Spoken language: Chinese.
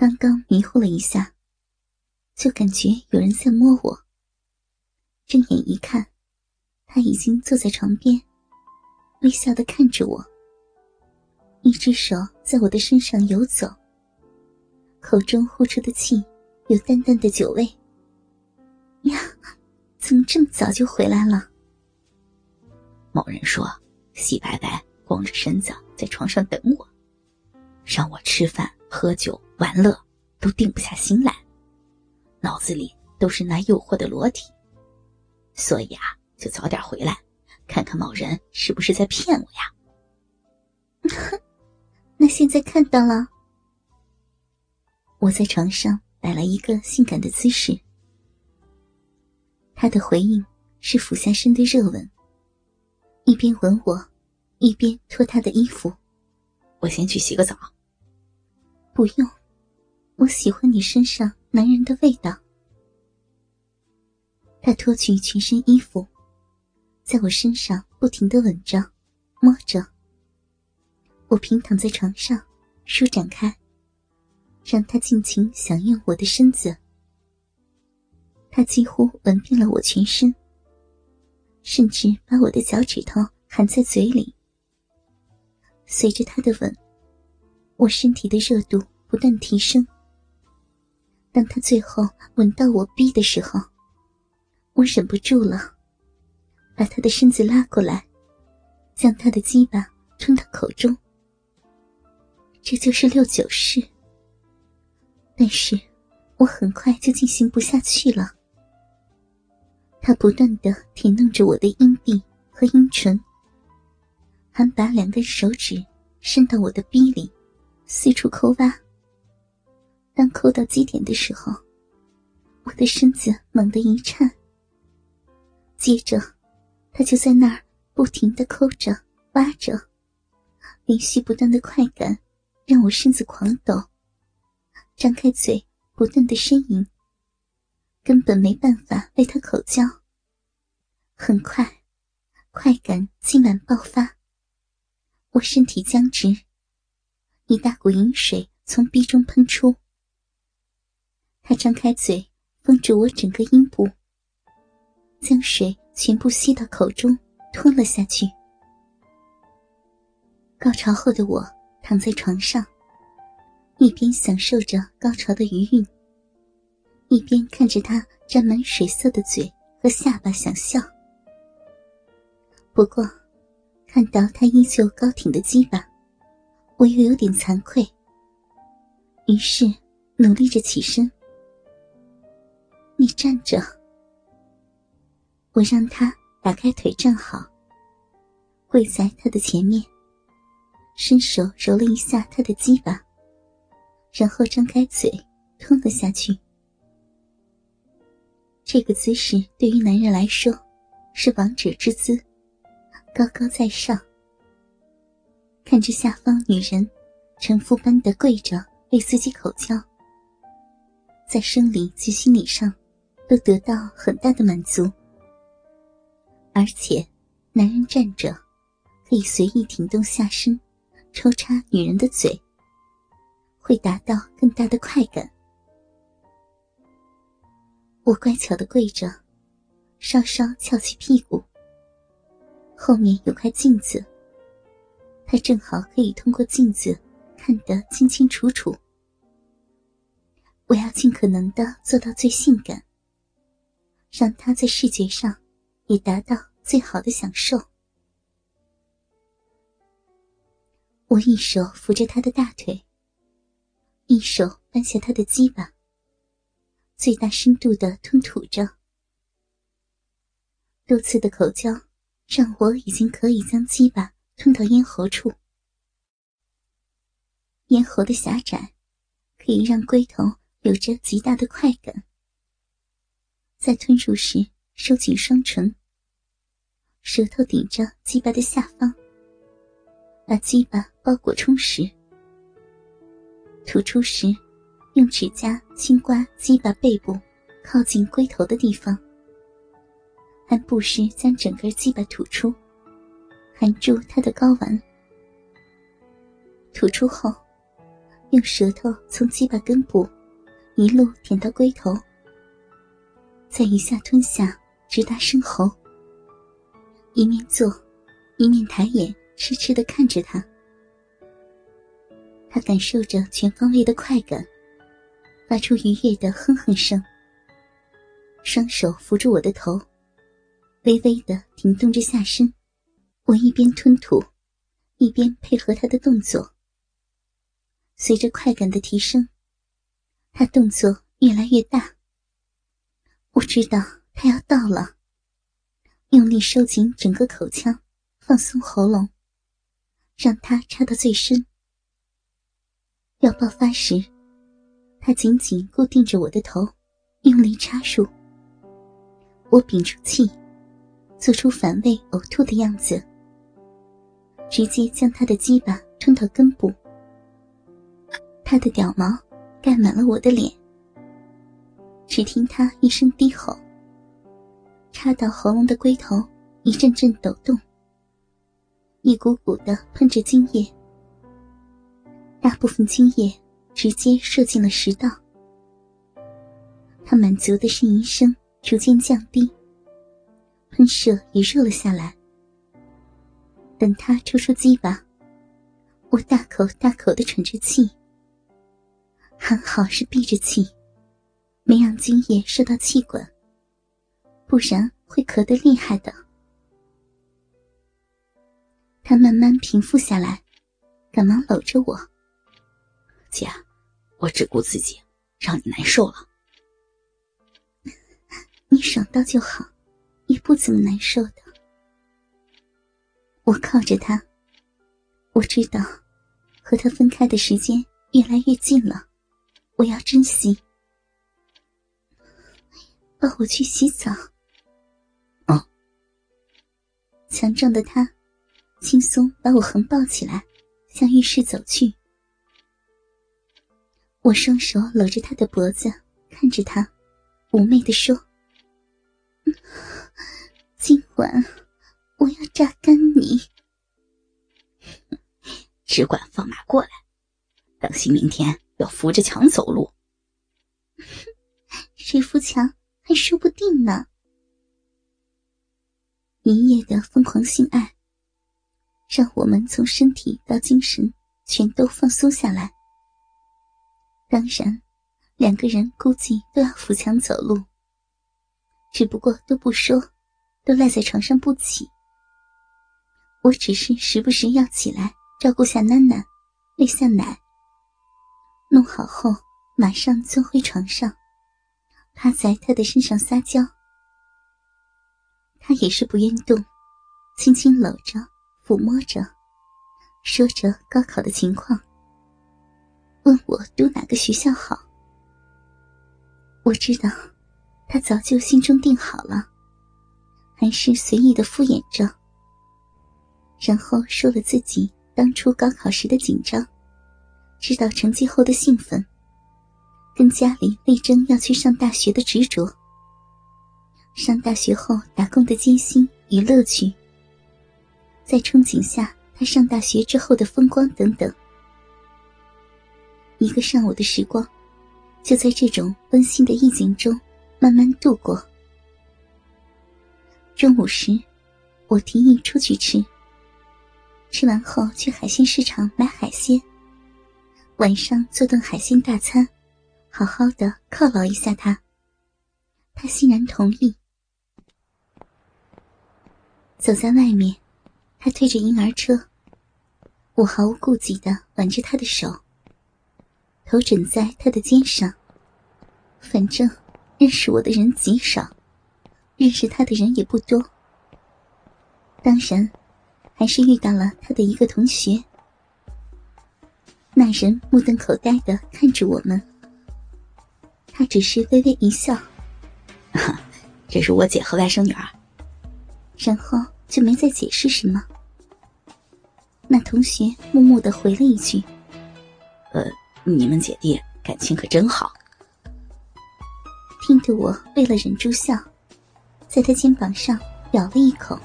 刚刚迷糊了一下，就感觉有人在摸我。睁眼一看，他已经坐在床边，微笑的看着我，一只手在我的身上游走，口中呼出的气有淡淡的酒味。呀，怎么这么早就回来了？某人说，洗白白光着身子在床上等我，让我吃饭。喝酒玩乐都定不下心来，脑子里都是那诱惑的裸体，所以啊，就早点回来，看看某人是不是在骗我呀。那现在看到了，我在床上摆了一个性感的姿势，他的回应是俯下身的热吻，一边吻我，一边脱他的衣服。我先去洗个澡。不用，我喜欢你身上男人的味道。他脱去全身衣服，在我身上不停的吻着、摸着。我平躺在床上，舒展开，让他尽情享用我的身子。他几乎吻遍了我全身，甚至把我的脚趾头含在嘴里。随着他的吻。我身体的热度不断提升。当他最后吻到我逼的时候，我忍不住了，把他的身子拉过来，将他的鸡巴吞到口中。这就是六九式。但是，我很快就进行不下去了。他不断的舔弄着我的阴蒂和阴唇，还把两根手指伸到我的逼里。四处抠挖。当抠到基点的时候，我的身子猛地一颤。接着，他就在那儿不停的抠着、挖着，连续不断的快感让我身子狂抖，张开嘴不断的呻吟，根本没办法为他口交。很快，快感积满爆发，我身体僵直。一大股饮水从鼻中喷出，他张开嘴封住我整个阴部，将水全部吸到口中吞了下去。高潮后的我躺在床上，一边享受着高潮的余韵，一边看着他沾满水色的嘴和下巴想笑。不过，看到他依旧高挺的鸡巴。我又有点惭愧，于是努力着起身。你站着，我让他打开腿站好，跪在他的前面，伸手揉了一下他的鸡巴，然后张开嘴吞了下去。这个姿势对于男人来说是王者之姿，高高在上。看着下方女人，臣服般的跪着为自己口交，在生理及心理上都得到很大的满足。而且，男人站着，可以随意挺动下身，抽插女人的嘴，会达到更大的快感。我乖巧的跪着，稍稍翘起屁股，后面有块镜子。他正好可以通过镜子看得清清楚楚。我要尽可能的做到最性感，让他在视觉上也达到最好的享受。我一手扶着他的大腿，一手扳下他的鸡巴，最大深度的吞吐着。多次的口交让我已经可以将鸡巴。吞到咽喉处，咽喉的狭窄可以让龟头有着极大的快感。在吞入时，收紧双唇，舌头顶着鸡巴的下方，把鸡巴包裹充实。吐出时，用指甲轻刮鸡巴背部靠近龟头的地方，还不时将整个鸡巴吐出。含住它的睾丸，吐出后，用舌头从鸡巴根部一路舔到龟头，在一下吞下，直达深喉。一面做，一面抬眼痴痴的看着他。他感受着全方位的快感，发出愉悦的哼哼声。双手扶住我的头，微微的停动着下身。我一边吞吐，一边配合他的动作。随着快感的提升，他动作越来越大。我知道他要到了，用力收紧整个口腔，放松喉咙，让他插到最深。要爆发时，他紧紧固定着我的头，用力插入。我屏住气，做出反胃呕吐的样子，直接将他的鸡巴吞到根部。他的屌毛盖满了我的脸，只听他一声低吼，插到喉咙的龟头一阵阵抖动，一股股的喷着精液。大部分精液直接射进了食道，他满足的呻吟声逐渐降低，喷射也弱了下来。等他抽出鸡巴，我大口大口的喘着气，还好是闭着气，没让精液射到气管，不然会咳得厉害的。他慢慢平复下来，赶忙搂着我。姐，我只顾自己，让你难受了。你爽到就好，也不怎么难受的。我靠着他，我知道和他分开的时间越来越近了，我要珍惜。抱我去洗澡。哦。强壮的他，轻松把我横抱起来，向浴室走去。我双手搂着他的脖子，看着他，妩媚的说：“今晚我要榨干你，只管放马过来，当心明天要扶着墙走路。谁扶墙还说不定呢。”一夜的疯狂性爱，让我们从身体到精神全都放松下来。当然，两个人估计都要扶墙走路，只不过都不说，都赖在床上不起。我只是时不时要起来照顾下囡囡，喂下奶。弄好后，马上钻回床上，趴在他的身上撒娇。他也是不愿动，轻轻搂着，抚摸着，说着高考的情况。问我读哪个学校好？我知道，他早就心中定好了，还是随意的敷衍着。然后说了自己当初高考时的紧张，知道成绩后的兴奋，跟家里力争要去上大学的执着，上大学后打工的艰辛与乐趣，在憧憬下他上大学之后的风光等等。一个上午的时光，就在这种温馨的意境中慢慢度过。中午时，我提议出去吃。吃完后去海鲜市场买海鲜，晚上做顿海鲜大餐，好好的犒劳一下他。他欣然同意。走在外面，他推着婴儿车，我毫无顾忌的挽着他的手。头枕在他的肩上，反正认识我的人极少，认识他的人也不多。当然，还是遇到了他的一个同学。那人目瞪口呆的看着我们，他只是微微一笑：“这是我姐和外甥女儿。”然后就没再解释什么。那同学默默的回了一句：“呃。”你们姐弟感情可真好，听得我为了忍住笑，在他肩膀上咬了一口。